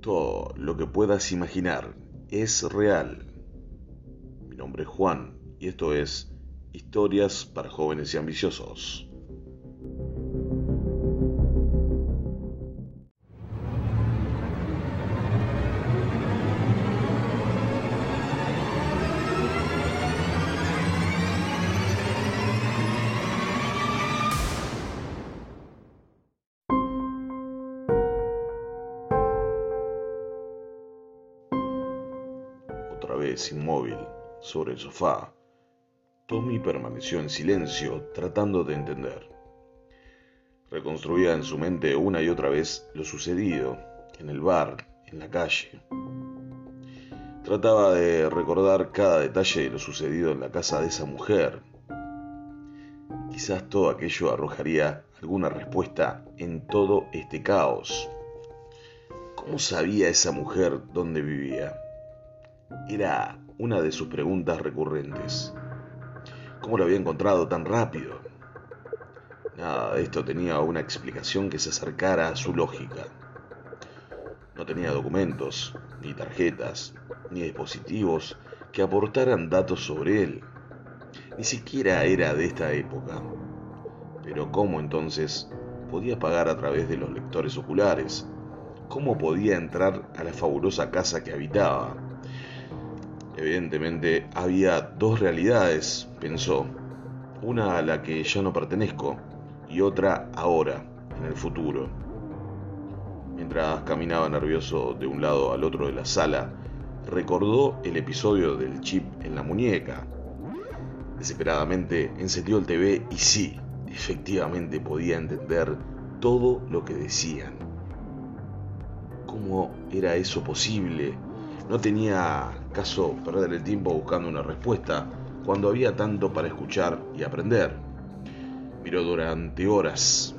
Todo lo que puedas imaginar es real. Mi nombre es Juan y esto es Historias para jóvenes y ambiciosos. Otra vez inmóvil, sobre el sofá, Tommy permaneció en silencio, tratando de entender. Reconstruía en su mente una y otra vez lo sucedido, en el bar, en la calle. Trataba de recordar cada detalle de lo sucedido en la casa de esa mujer. Quizás todo aquello arrojaría alguna respuesta en todo este caos. ¿Cómo sabía esa mujer dónde vivía? Era una de sus preguntas recurrentes. ¿Cómo lo había encontrado tan rápido? Nada de esto tenía una explicación que se acercara a su lógica. No tenía documentos, ni tarjetas, ni dispositivos que aportaran datos sobre él. Ni siquiera era de esta época. Pero ¿cómo entonces podía pagar a través de los lectores oculares? ¿Cómo podía entrar a la fabulosa casa que habitaba? Evidentemente había dos realidades, pensó, una a la que ya no pertenezco y otra ahora, en el futuro. Mientras caminaba nervioso de un lado al otro de la sala, recordó el episodio del chip en la muñeca. Desesperadamente encendió el TV y sí, efectivamente podía entender todo lo que decían. ¿Cómo era eso posible? No tenía caso perder el tiempo buscando una respuesta cuando había tanto para escuchar y aprender. Miró durante horas.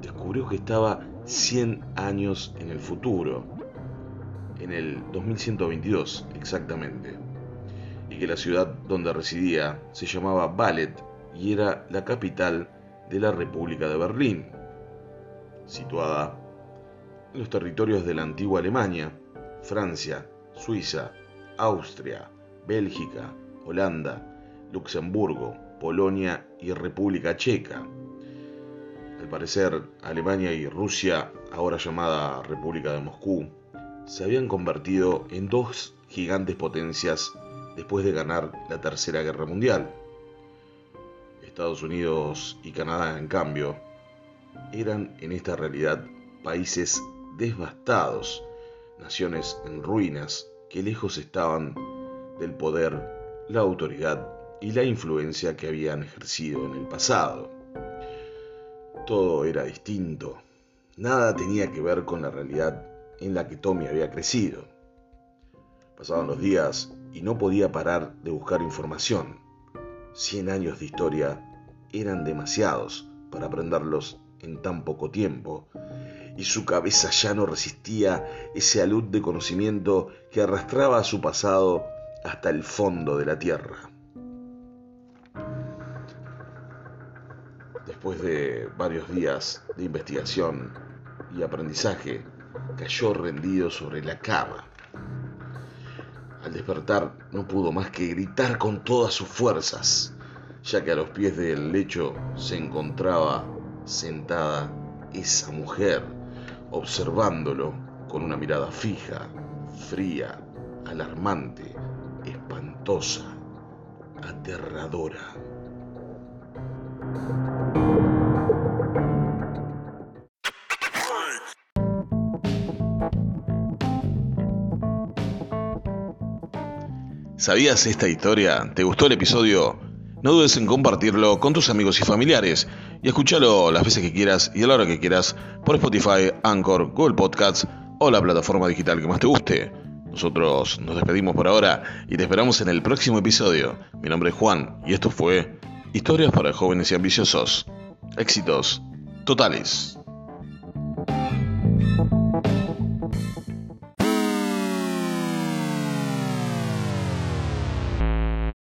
Descubrió que estaba 100 años en el futuro, en el 2122 exactamente, y que la ciudad donde residía se llamaba Ballet y era la capital de la República de Berlín, situada en los territorios de la antigua Alemania, Francia, Suiza, Austria, Bélgica, Holanda, Luxemburgo, Polonia y República Checa. Al parecer, Alemania y Rusia, ahora llamada República de Moscú, se habían convertido en dos gigantes potencias después de ganar la Tercera Guerra Mundial. Estados Unidos y Canadá, en cambio, eran en esta realidad países devastados, naciones en ruinas que lejos estaban del poder, la autoridad y la influencia que habían ejercido en el pasado. Todo era distinto, nada tenía que ver con la realidad en la que Tommy había crecido. Pasaban los días y no podía parar de buscar información. Cien años de historia eran demasiados para aprenderlos en tan poco tiempo, y su cabeza ya no resistía ese alud de conocimiento que arrastraba a su pasado hasta el fondo de la tierra. Después de varios días de investigación y aprendizaje, cayó rendido sobre la cama. Al despertar no pudo más que gritar con todas sus fuerzas, ya que a los pies del lecho se encontraba sentada esa mujer, observándolo con una mirada fija, fría, alarmante, espantosa, aterradora. ¿Sabías esta historia? ¿Te gustó el episodio? No dudes en compartirlo con tus amigos y familiares y escúchalo las veces que quieras y a la hora que quieras por Spotify, Anchor, Google Podcasts o la plataforma digital que más te guste. Nosotros nos despedimos por ahora y te esperamos en el próximo episodio. Mi nombre es Juan y esto fue Historias para jóvenes y ambiciosos. Éxitos totales.